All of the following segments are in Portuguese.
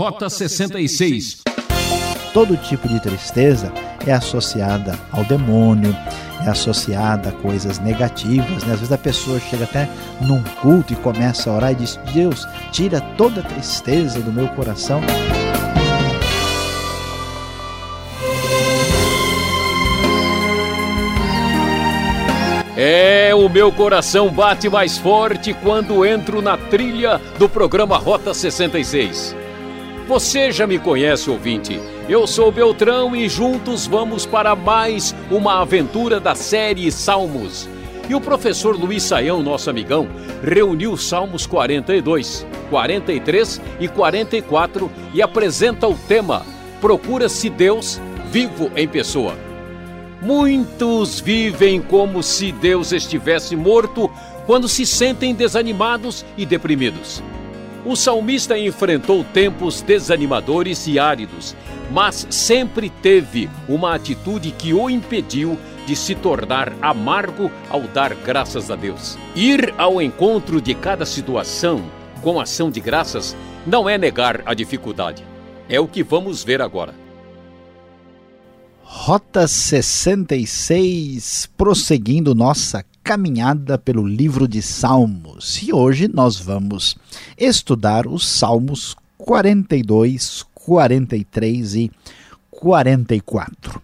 Rota 66. Todo tipo de tristeza é associada ao demônio, é associada a coisas negativas. Né? Às vezes a pessoa chega até num culto e começa a orar e diz: Deus, tira toda a tristeza do meu coração. É, o meu coração bate mais forte quando entro na trilha do programa Rota 66. Você já me conhece, ouvinte. Eu sou Beltrão e juntos vamos para mais uma aventura da série Salmos. E o professor Luiz Saião, nosso amigão, reuniu Salmos 42, 43 e 44 e apresenta o tema Procura-se Deus vivo em pessoa. Muitos vivem como se Deus estivesse morto quando se sentem desanimados e deprimidos. O salmista enfrentou tempos desanimadores e áridos, mas sempre teve uma atitude que o impediu de se tornar amargo ao dar graças a Deus. Ir ao encontro de cada situação com ação de graças não é negar a dificuldade. É o que vamos ver agora. Rota 66, prosseguindo nossa caminhada pelo livro de Salmos. E hoje nós vamos estudar os Salmos 42, 43 e 44.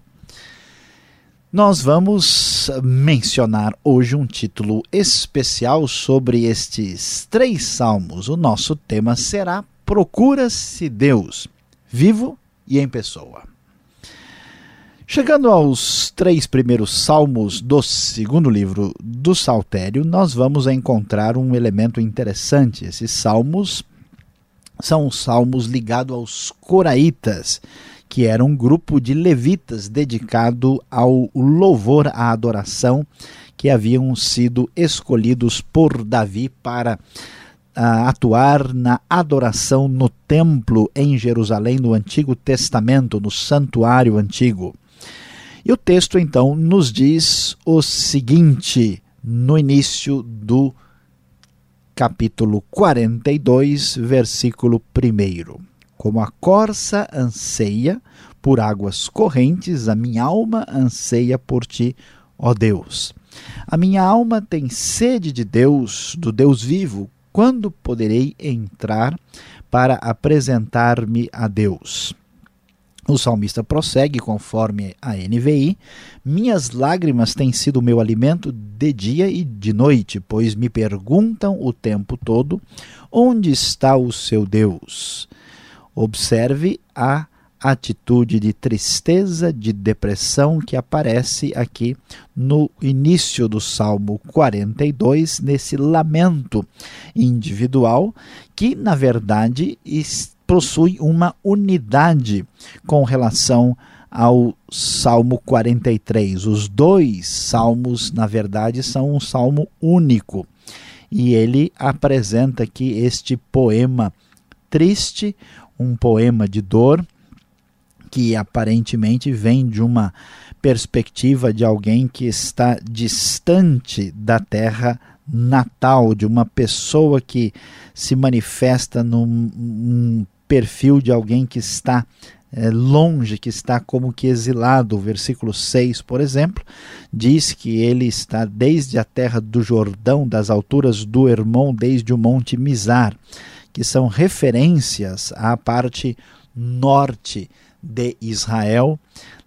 Nós vamos mencionar hoje um título especial sobre estes três salmos. O nosso tema será Procura-se Deus, vivo e em pessoa. Chegando aos três primeiros salmos do segundo livro do Saltério, nós vamos encontrar um elemento interessante. Esses salmos são os salmos ligados aos coraitas, que era um grupo de levitas dedicado ao louvor à adoração, que haviam sido escolhidos por Davi para uh, atuar na adoração no templo em Jerusalém, no Antigo Testamento, no santuário antigo. E o texto então nos diz o seguinte no início do capítulo 42, versículo 1. Como a corça anseia por águas correntes, a minha alma anseia por ti, ó Deus. A minha alma tem sede de Deus, do Deus vivo. Quando poderei entrar para apresentar-me a Deus? O salmista prossegue conforme a NVI: Minhas lágrimas têm sido meu alimento de dia e de noite, pois me perguntam o tempo todo: onde está o seu Deus? Observe a atitude de tristeza, de depressão que aparece aqui no início do Salmo 42, nesse lamento individual, que na verdade está possui uma unidade com relação ao Salmo 43. Os dois salmos, na verdade, são um salmo único. E ele apresenta aqui este poema triste, um poema de dor, que aparentemente vem de uma perspectiva de alguém que está distante da terra natal, de uma pessoa que se manifesta num, num perfil de alguém que está é, longe, que está como que exilado. O versículo 6, por exemplo, diz que ele está desde a terra do Jordão, das alturas do Hermon, desde o monte Mizar, que são referências à parte norte de Israel,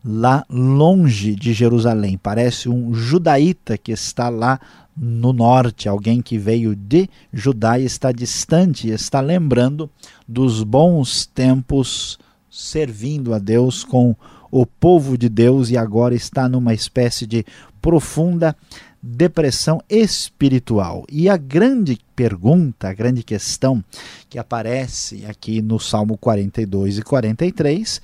lá longe de Jerusalém. Parece um judaíta que está lá no norte, alguém que veio de Judá e está distante, está lembrando dos bons tempos servindo a Deus com o povo de Deus e agora está numa espécie de profunda depressão espiritual. E a grande pergunta, a grande questão que aparece aqui no Salmo 42 e 43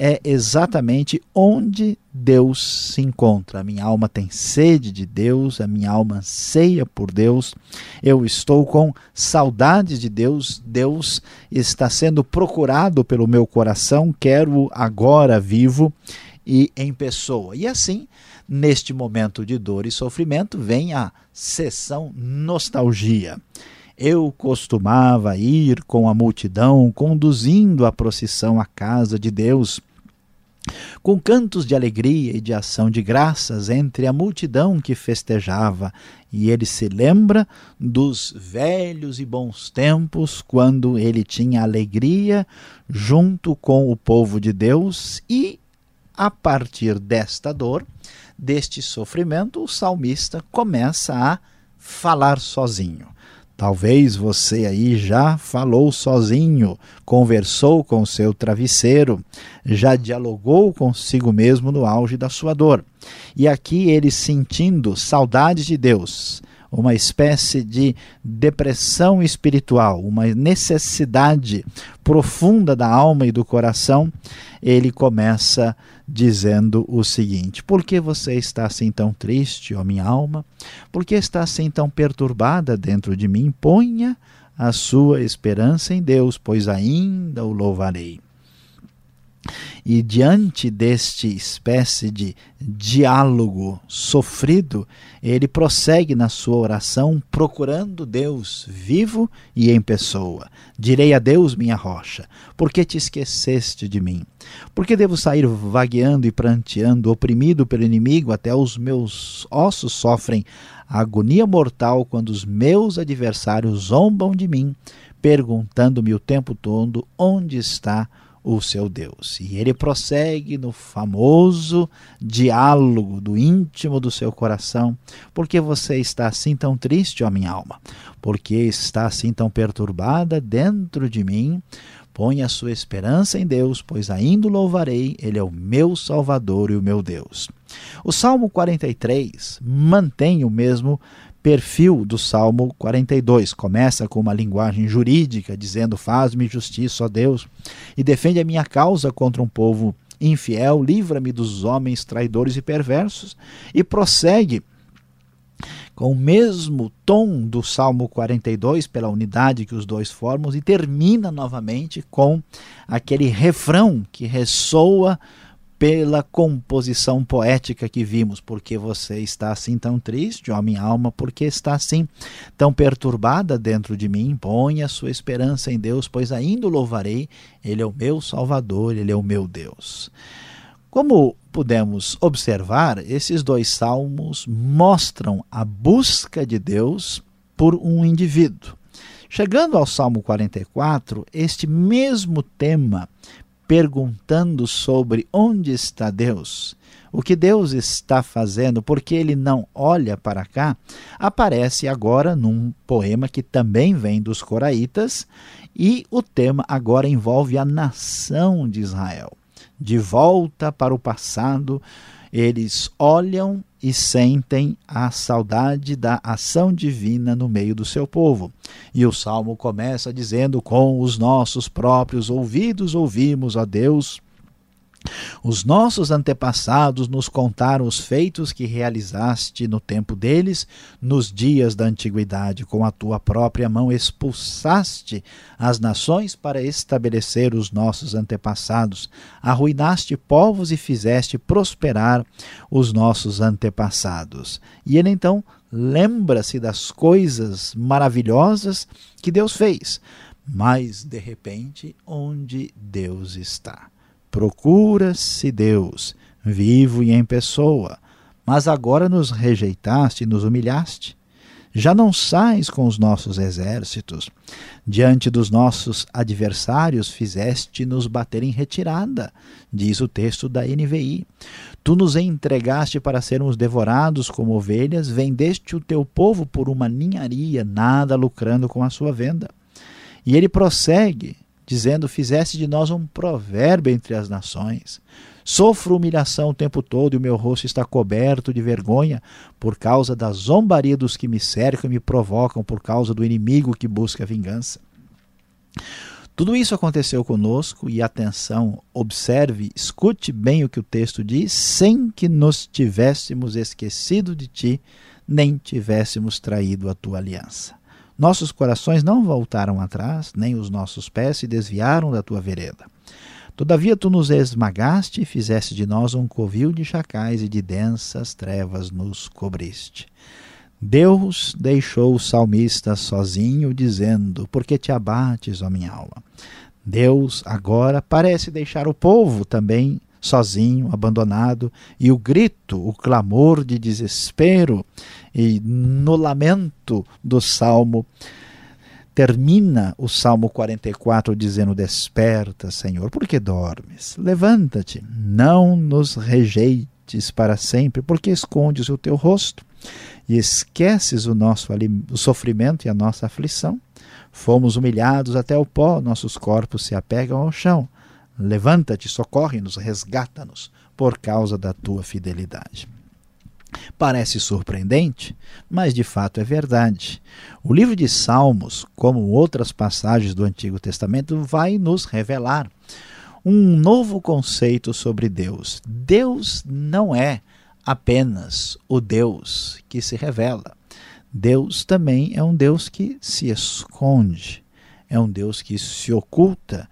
é exatamente onde Deus se encontra. A minha alma tem sede de Deus, a minha alma anseia por Deus, eu estou com saudades de Deus, Deus está sendo procurado pelo meu coração, quero agora vivo e em pessoa. E assim, neste momento de dor e sofrimento, vem a sessão nostalgia. Eu costumava ir com a multidão, conduzindo a procissão à casa de Deus com cantos de alegria e de ação de graças entre a multidão que festejava, e ele se lembra dos velhos e bons tempos quando ele tinha alegria junto com o povo de Deus e a partir desta dor, deste sofrimento, o salmista começa a falar sozinho. Talvez você aí já falou sozinho, conversou com seu travesseiro, já dialogou consigo mesmo no auge da sua dor. E aqui ele sentindo saudade de Deus, uma espécie de depressão espiritual, uma necessidade profunda da alma e do coração, ele começa dizendo o seguinte: Por que você está assim tão triste, ó minha alma? Por que está assim tão perturbada dentro de mim? Ponha a sua esperança em Deus, pois ainda o louvarei. E diante deste espécie de diálogo sofrido, ele prossegue na sua oração procurando Deus vivo e em pessoa. Direi a Deus, minha rocha, por que te esqueceste de mim? Por que devo sair vagueando e pranteando, oprimido pelo inimigo, até os meus ossos sofrem agonia mortal quando os meus adversários zombam de mim, perguntando-me o tempo todo onde está o o seu Deus. E ele prossegue no famoso diálogo do íntimo do seu coração. Por que você está assim tão triste, ó minha alma? Por que está assim tão perturbada dentro de mim? Põe a sua esperança em Deus, pois ainda o louvarei, ele é o meu Salvador e o meu Deus. O Salmo 43 mantém o mesmo perfil do Salmo 42. Começa com uma linguagem jurídica, dizendo: Faz-me justiça, ó Deus, e defende a minha causa contra um povo infiel, livra-me dos homens traidores e perversos, e prossegue com o mesmo tom do Salmo 42, pela unidade que os dois formam, e termina novamente com aquele refrão que ressoa pela composição poética que vimos. Porque você está assim tão triste, ó minha alma, porque está assim tão perturbada dentro de mim? Põe a sua esperança em Deus, pois ainda o louvarei. Ele é o meu Salvador, ele é o meu Deus. Como pudemos observar, esses dois salmos mostram a busca de Deus por um indivíduo. Chegando ao Salmo 44, este mesmo tema perguntando sobre onde está Deus, o que Deus está fazendo, porque ele não olha para cá, aparece agora num poema que também vem dos Coraitas, e o tema agora envolve a nação de Israel. De volta para o passado, eles olham e sentem a saudade da ação divina no meio do seu povo. E o salmo começa dizendo: Com os nossos próprios ouvidos ouvimos a Deus os nossos antepassados nos contaram os feitos que realizaste no tempo deles, nos dias da antiguidade. Com a tua própria mão expulsaste as nações para estabelecer os nossos antepassados. Arruinaste povos e fizeste prosperar os nossos antepassados. E ele então lembra-se das coisas maravilhosas que Deus fez. Mas, de repente, onde Deus está? Procura-se Deus, vivo e em pessoa, mas agora nos rejeitaste e nos humilhaste. Já não sais com os nossos exércitos. Diante dos nossos adversários fizeste-nos bater em retirada, diz o texto da NVI. Tu nos entregaste para sermos devorados como ovelhas, vendeste o teu povo por uma ninharia, nada lucrando com a sua venda. E ele prossegue, dizendo: Fizeste de nós um provérbio entre as nações. Sofro humilhação o tempo todo e o meu rosto está coberto de vergonha por causa da zombaria dos que me cercam e me provocam, por causa do inimigo que busca vingança. Tudo isso aconteceu conosco e atenção, observe, escute bem o que o texto diz, sem que nos tivéssemos esquecido de ti, nem tivéssemos traído a tua aliança. Nossos corações não voltaram atrás, nem os nossos pés se desviaram da tua vereda. Todavia tu nos esmagaste e fizeste de nós um covil de chacais e de densas trevas nos cobriste. Deus deixou o salmista sozinho, dizendo: Por que te abates, ó minha alma? Deus agora parece deixar o povo também sozinho, abandonado, e o grito, o clamor de desespero e no lamento do salmo termina o Salmo 44 dizendo: Desperta, Senhor, por que dormes? Levanta-te, não nos rejeites para sempre, porque escondes o teu rosto e esqueces o nosso o sofrimento e a nossa aflição. Fomos humilhados até o pó, nossos corpos se apegam ao chão. Levanta-te, socorre-nos, resgata-nos por causa da tua fidelidade. Parece surpreendente, mas de fato é verdade. O livro de Salmos, como outras passagens do Antigo Testamento, vai nos revelar um novo conceito sobre Deus. Deus não é apenas o Deus que se revela. Deus também é um Deus que se esconde, é um Deus que se oculta,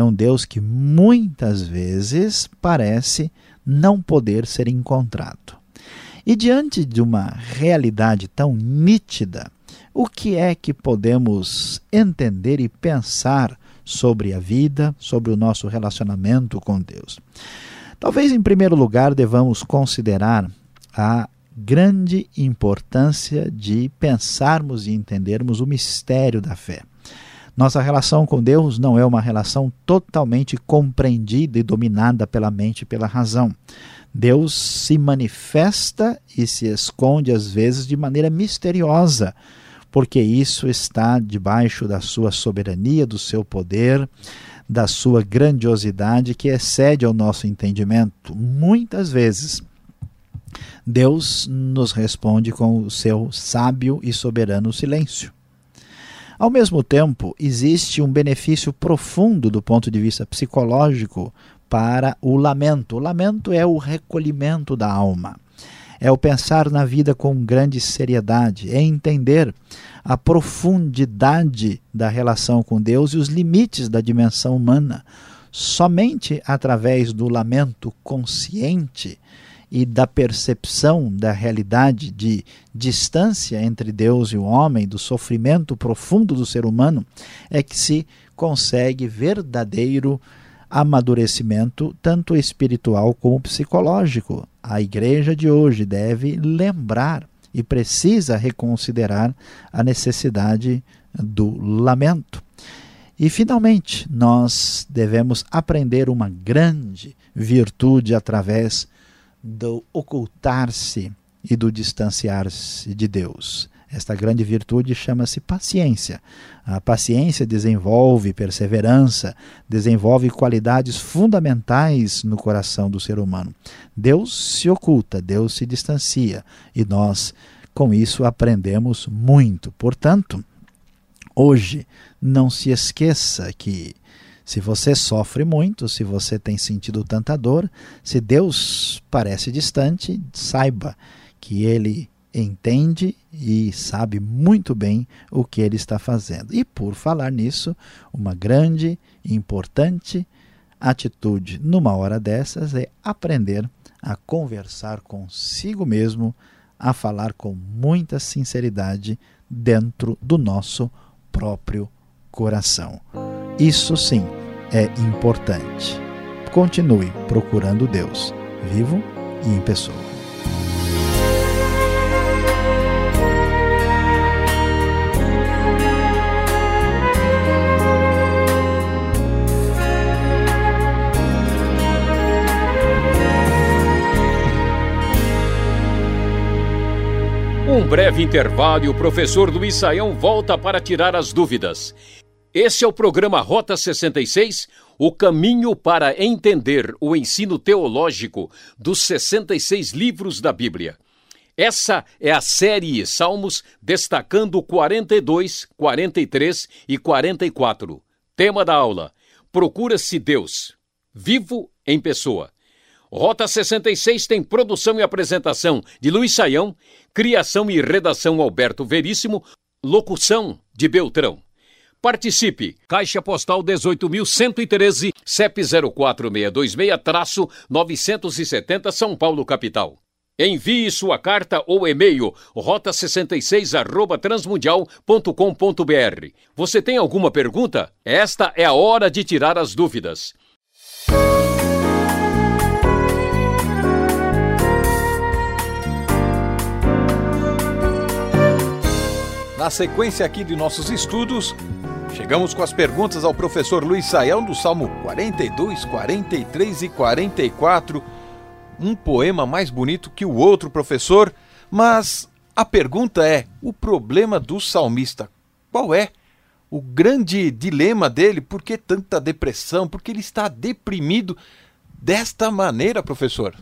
é um Deus que muitas vezes parece não poder ser encontrado. E diante de uma realidade tão nítida, o que é que podemos entender e pensar sobre a vida, sobre o nosso relacionamento com Deus? Talvez, em primeiro lugar, devamos considerar a grande importância de pensarmos e entendermos o mistério da fé. Nossa relação com Deus não é uma relação totalmente compreendida e dominada pela mente e pela razão. Deus se manifesta e se esconde às vezes de maneira misteriosa, porque isso está debaixo da sua soberania, do seu poder, da sua grandiosidade que excede ao nosso entendimento. Muitas vezes, Deus nos responde com o seu sábio e soberano silêncio. Ao mesmo tempo, existe um benefício profundo do ponto de vista psicológico para o lamento. O lamento é o recolhimento da alma é o pensar na vida com grande seriedade, é entender a profundidade da relação com Deus e os limites da dimensão humana. Somente através do lamento consciente e da percepção da realidade de distância entre Deus e o homem, do sofrimento profundo do ser humano, é que se consegue verdadeiro amadurecimento, tanto espiritual como psicológico. A igreja de hoje deve lembrar e precisa reconsiderar a necessidade do lamento. E, finalmente, nós devemos aprender uma grande virtude através do ocultar-se e do distanciar-se de Deus. Esta grande virtude chama-se paciência. A paciência desenvolve perseverança, desenvolve qualidades fundamentais no coração do ser humano. Deus se oculta, Deus se distancia e nós, com isso, aprendemos muito. Portanto, hoje, não se esqueça que se você sofre muito, se você tem sentido tanta dor, se Deus parece distante, saiba que Ele entende e sabe muito bem o que ele está fazendo. E por falar nisso, uma grande e importante atitude numa hora dessas é aprender a conversar consigo mesmo, a falar com muita sinceridade dentro do nosso próprio coração. Isso sim é importante. Continue procurando Deus, vivo e em pessoa. Um breve intervalo e o professor Luiz Saião volta para tirar as dúvidas. Esse é o programa Rota 66, o caminho para entender o ensino teológico dos 66 livros da Bíblia. Essa é a série Salmos, destacando 42, 43 e 44. Tema da aula: Procura-se Deus, vivo em pessoa. Rota 66 tem produção e apresentação de Luiz Saião, criação e redação Alberto Veríssimo, locução de Beltrão. Participe! Caixa Postal 18.113, CEP 04626-970 São Paulo, capital. Envie sua carta ou e-mail rota66@transmundial.com.br. Você tem alguma pergunta? Esta é a hora de tirar as dúvidas. Na sequência aqui de nossos estudos, chegamos com as perguntas ao professor Luiz Saião do Salmo 42, 43 e 44 um poema mais bonito que o outro, professor, mas a pergunta é: o problema do salmista qual é? O grande dilema dele, por que tanta depressão? Por que ele está deprimido desta maneira, professor?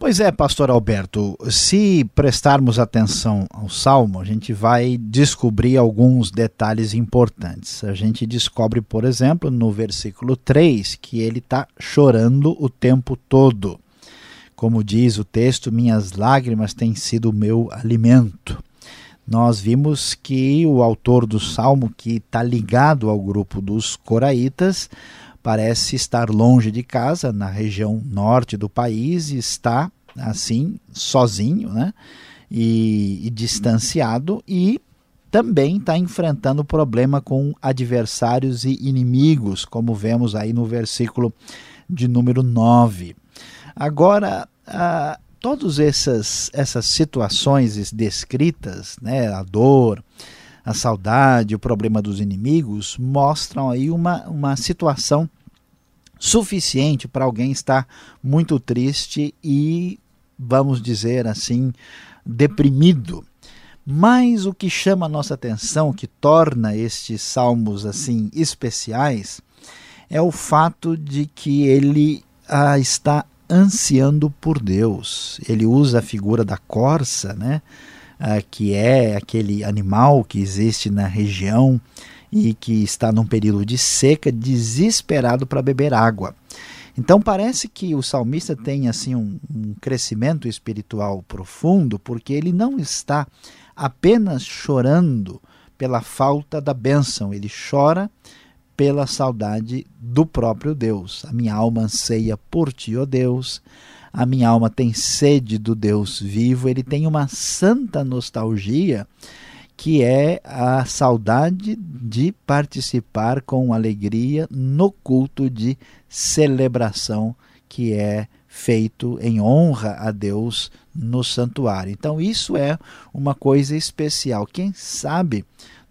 Pois é, pastor Alberto, se prestarmos atenção ao salmo, a gente vai descobrir alguns detalhes importantes. A gente descobre, por exemplo, no versículo 3, que ele está chorando o tempo todo. Como diz o texto, minhas lágrimas têm sido o meu alimento. Nós vimos que o autor do salmo, que está ligado ao grupo dos coraitas, parece estar longe de casa, na região norte do país, e está assim, sozinho, né? E, e distanciado, e também está enfrentando problema com adversários e inimigos, como vemos aí no versículo de número 9. Agora, ah, todas essas, essas situações descritas, né, a dor, a saudade, o problema dos inimigos, mostram aí uma, uma situação suficiente para alguém estar muito triste e, vamos dizer assim, deprimido. Mas o que chama a nossa atenção, que torna estes salmos assim especiais, é o fato de que ele ah, está ansiando por Deus. Ele usa a figura da corça, né? Ah, que é aquele animal que existe na região e que está num período de seca, desesperado para beber água. Então parece que o salmista tem assim um, um crescimento espiritual profundo, porque ele não está apenas chorando pela falta da bênção, ele chora pela saudade do próprio Deus. A minha alma anseia por ti, ó Deus. A minha alma tem sede do Deus vivo. Ele tem uma santa nostalgia que é a saudade de participar com alegria no culto de celebração que é feito em honra a Deus no santuário. Então, isso é uma coisa especial. Quem sabe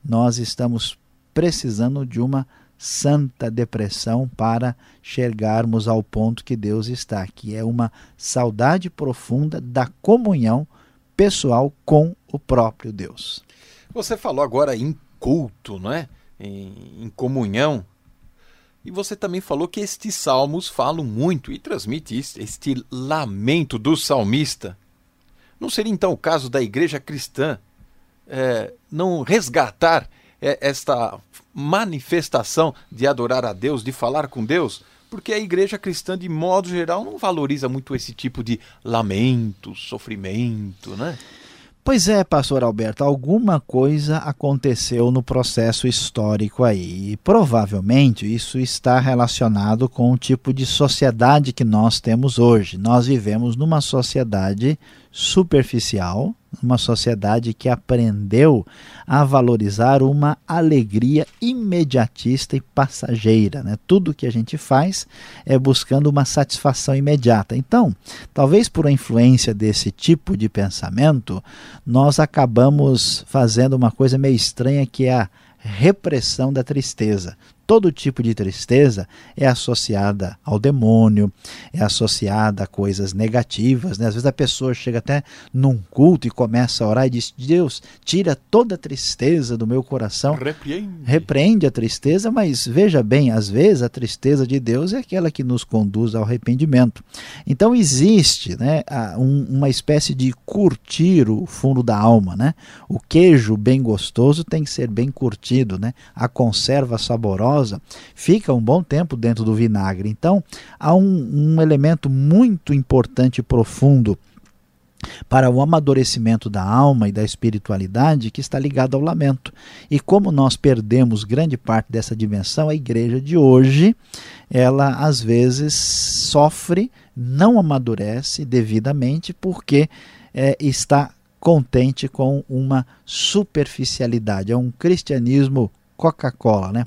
nós estamos precisando de uma santa depressão para chegarmos ao ponto que Deus está, que é uma saudade profunda da comunhão pessoal com o próprio Deus. Você falou agora em culto, não é? Em, em comunhão. E você também falou que estes salmos falam muito e transmite este lamento do salmista. Não seria então o caso da igreja cristã é, não resgatar esta manifestação de adorar a Deus, de falar com Deus, porque a igreja cristã, de modo geral, não valoriza muito esse tipo de lamento, sofrimento, né? Pois é, pastor Alberto, alguma coisa aconteceu no processo histórico aí. E provavelmente isso está relacionado com o tipo de sociedade que nós temos hoje. Nós vivemos numa sociedade superficial, uma sociedade que aprendeu a valorizar uma alegria imediatista e passageira. Né? Tudo que a gente faz é buscando uma satisfação imediata. Então, talvez por a influência desse tipo de pensamento, nós acabamos fazendo uma coisa meio estranha que é a repressão da tristeza todo tipo de tristeza é associada ao demônio, é associada a coisas negativas. Né? Às vezes a pessoa chega até num culto e começa a orar e diz: Deus, tira toda a tristeza do meu coração. Repreende. Repreende a tristeza, mas veja bem, às vezes a tristeza de Deus é aquela que nos conduz ao arrependimento. Então existe né, uma espécie de curtir o fundo da alma. Né? O queijo bem gostoso tem que ser bem curtido, né? a conserva saborosa fica um bom tempo dentro do vinagre. Então, há um, um elemento muito importante e profundo para o amadurecimento da alma e da espiritualidade que está ligado ao lamento. E como nós perdemos grande parte dessa dimensão, a igreja de hoje, ela às vezes sofre, não amadurece devidamente porque é, está contente com uma superficialidade. É um cristianismo Coca-Cola, né?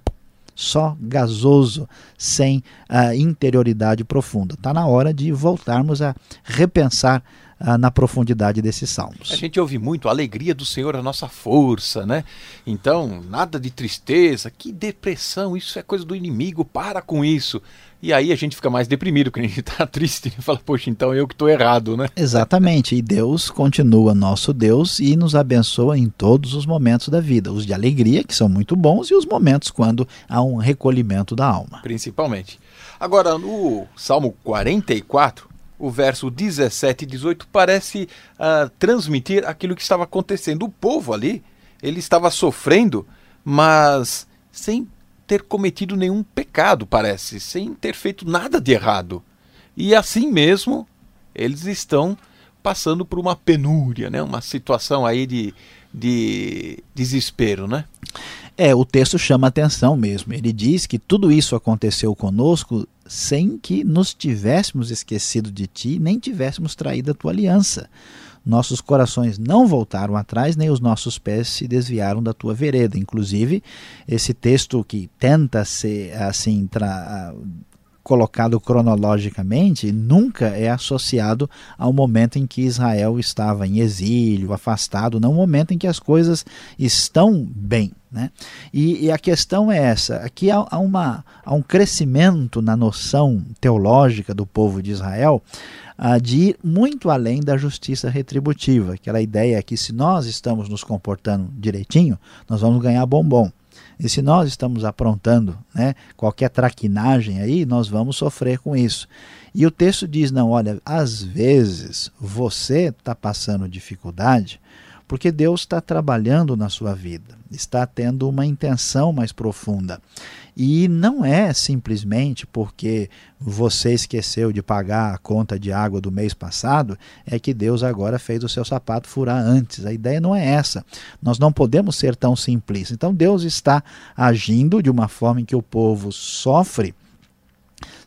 Só gasoso, sem a interioridade profunda. Está na hora de voltarmos a repensar ah, na profundidade desses salmos. A gente ouve muito a alegria do Senhor, a nossa força, né? Então, nada de tristeza, que depressão, isso é coisa do inimigo, para com isso. E aí a gente fica mais deprimido, porque a gente está triste e fala, poxa, então eu que estou errado, né? Exatamente, e Deus continua nosso Deus e nos abençoa em todos os momentos da vida, os de alegria, que são muito bons, e os momentos quando há um recolhimento da alma. Principalmente. Agora, no Salmo 44, o verso 17 e 18 parece uh, transmitir aquilo que estava acontecendo. O povo ali, ele estava sofrendo, mas sem ter cometido nenhum pecado, parece, sem ter feito nada de errado. E assim mesmo, eles estão passando por uma penúria, né? uma situação aí de, de desespero, né? É, o texto chama atenção mesmo. Ele diz que tudo isso aconteceu conosco sem que nos tivéssemos esquecido de ti, nem tivéssemos traído a tua aliança. Nossos corações não voltaram atrás, nem os nossos pés se desviaram da tua vereda. Inclusive, esse texto que tenta ser assim, tra colocado cronologicamente, nunca é associado ao momento em que Israel estava em exílio, afastado, não o momento em que as coisas estão bem. Né? E, e, a questão é essa: aqui há, há, uma, há um crescimento na noção teológica do povo de Israel uh, de ir muito além da justiça retributiva. Aquela ideia que se nós estamos nos comportando direitinho, nós vamos ganhar bombom. E se nós estamos aprontando né, qualquer traquinagem aí, nós vamos sofrer com isso. E o texto diz: não, olha, às vezes você está passando dificuldade porque Deus está trabalhando na sua vida, está tendo uma intenção mais profunda. E não é simplesmente porque você esqueceu de pagar a conta de água do mês passado, é que Deus agora fez o seu sapato furar antes. A ideia não é essa. Nós não podemos ser tão simples. Então Deus está agindo de uma forma em que o povo sofre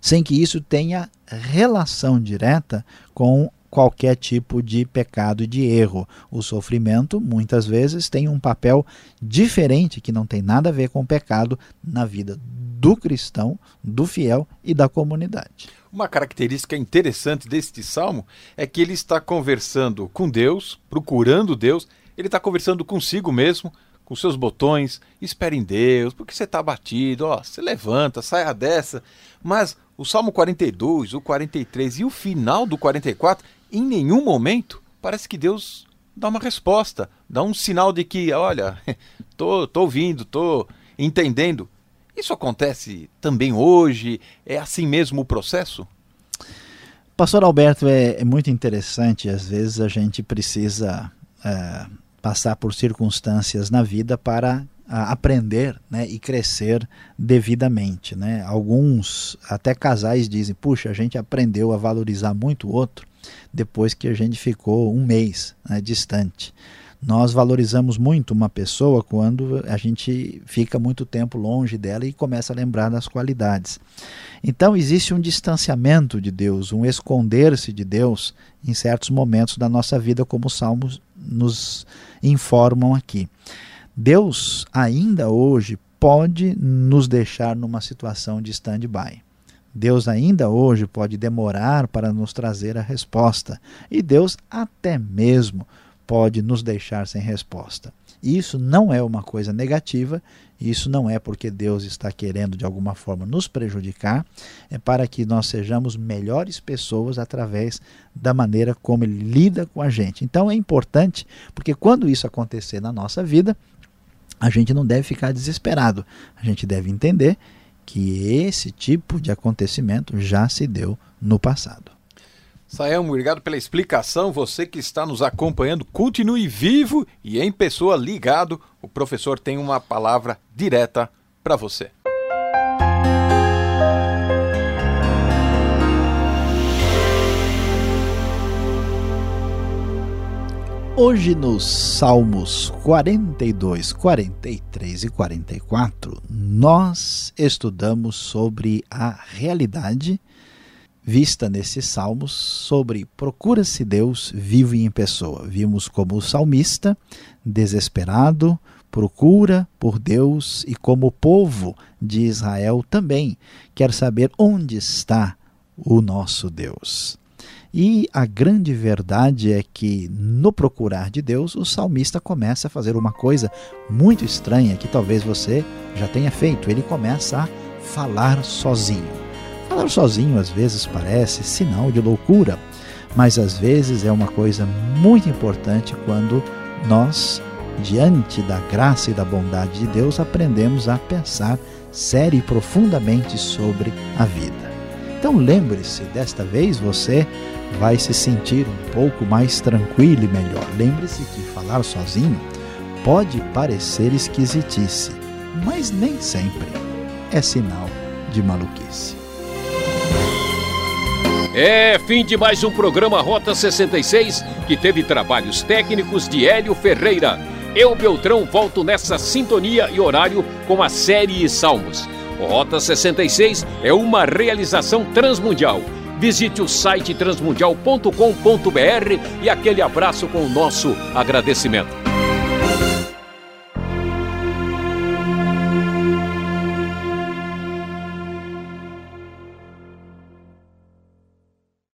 sem que isso tenha relação direta com qualquer tipo de pecado e de erro. O sofrimento, muitas vezes, tem um papel diferente, que não tem nada a ver com o pecado na vida do cristão, do fiel e da comunidade. Uma característica interessante deste salmo é que ele está conversando com Deus, procurando Deus, ele está conversando consigo mesmo, com seus botões, espere em Deus, porque você está abatido, ó, você levanta, saia dessa. Mas o Salmo 42, o 43 e o final do 44 em nenhum momento parece que Deus dá uma resposta, dá um sinal de que, olha, tô, tô ouvindo, tô entendendo. Isso acontece também hoje? É assim mesmo o processo? Pastor Alberto, é, é muito interessante. Às vezes a gente precisa é, passar por circunstâncias na vida para a, aprender né, e crescer devidamente. Né? Alguns, até casais, dizem: puxa, a gente aprendeu a valorizar muito o outro depois que a gente ficou um mês né, distante. Nós valorizamos muito uma pessoa quando a gente fica muito tempo longe dela e começa a lembrar das qualidades. Então existe um distanciamento de Deus, um esconder-se de Deus em certos momentos da nossa vida, como os salmos nos informam aqui. Deus ainda hoje pode nos deixar numa situação de stand-by. Deus ainda hoje pode demorar para nos trazer a resposta, e Deus até mesmo pode nos deixar sem resposta. Isso não é uma coisa negativa, isso não é porque Deus está querendo de alguma forma nos prejudicar, é para que nós sejamos melhores pessoas através da maneira como Ele lida com a gente. Então é importante, porque quando isso acontecer na nossa vida, a gente não deve ficar desesperado, a gente deve entender que esse tipo de acontecimento já se deu no passado. Saelmo, obrigado pela explicação. Você que está nos acompanhando, continue vivo e em pessoa ligado. O professor tem uma palavra direta para você. Hoje nos Salmos 42, 43 e 44, nós estudamos sobre a realidade vista nesses salmos sobre procura-se Deus vivo e em pessoa. Vimos como o salmista, desesperado, procura por Deus e como o povo de Israel também quer saber onde está o nosso Deus. E a grande verdade é que, no procurar de Deus, o salmista começa a fazer uma coisa muito estranha que talvez você já tenha feito. Ele começa a falar sozinho. Falar sozinho às vezes parece sinal de loucura, mas às vezes é uma coisa muito importante quando nós, diante da graça e da bondade de Deus, aprendemos a pensar sério e profundamente sobre a vida. Então lembre-se, desta vez você vai se sentir um pouco mais tranquilo e melhor. Lembre-se que falar sozinho pode parecer esquisitice, mas nem sempre é sinal de maluquice. É fim de mais um programa Rota 66 que teve trabalhos técnicos de Hélio Ferreira. Eu, Beltrão, volto nessa sintonia e horário com a série Salmos. Rota 66 é uma realização transmundial. Visite o site transmundial.com.br e aquele abraço com o nosso agradecimento.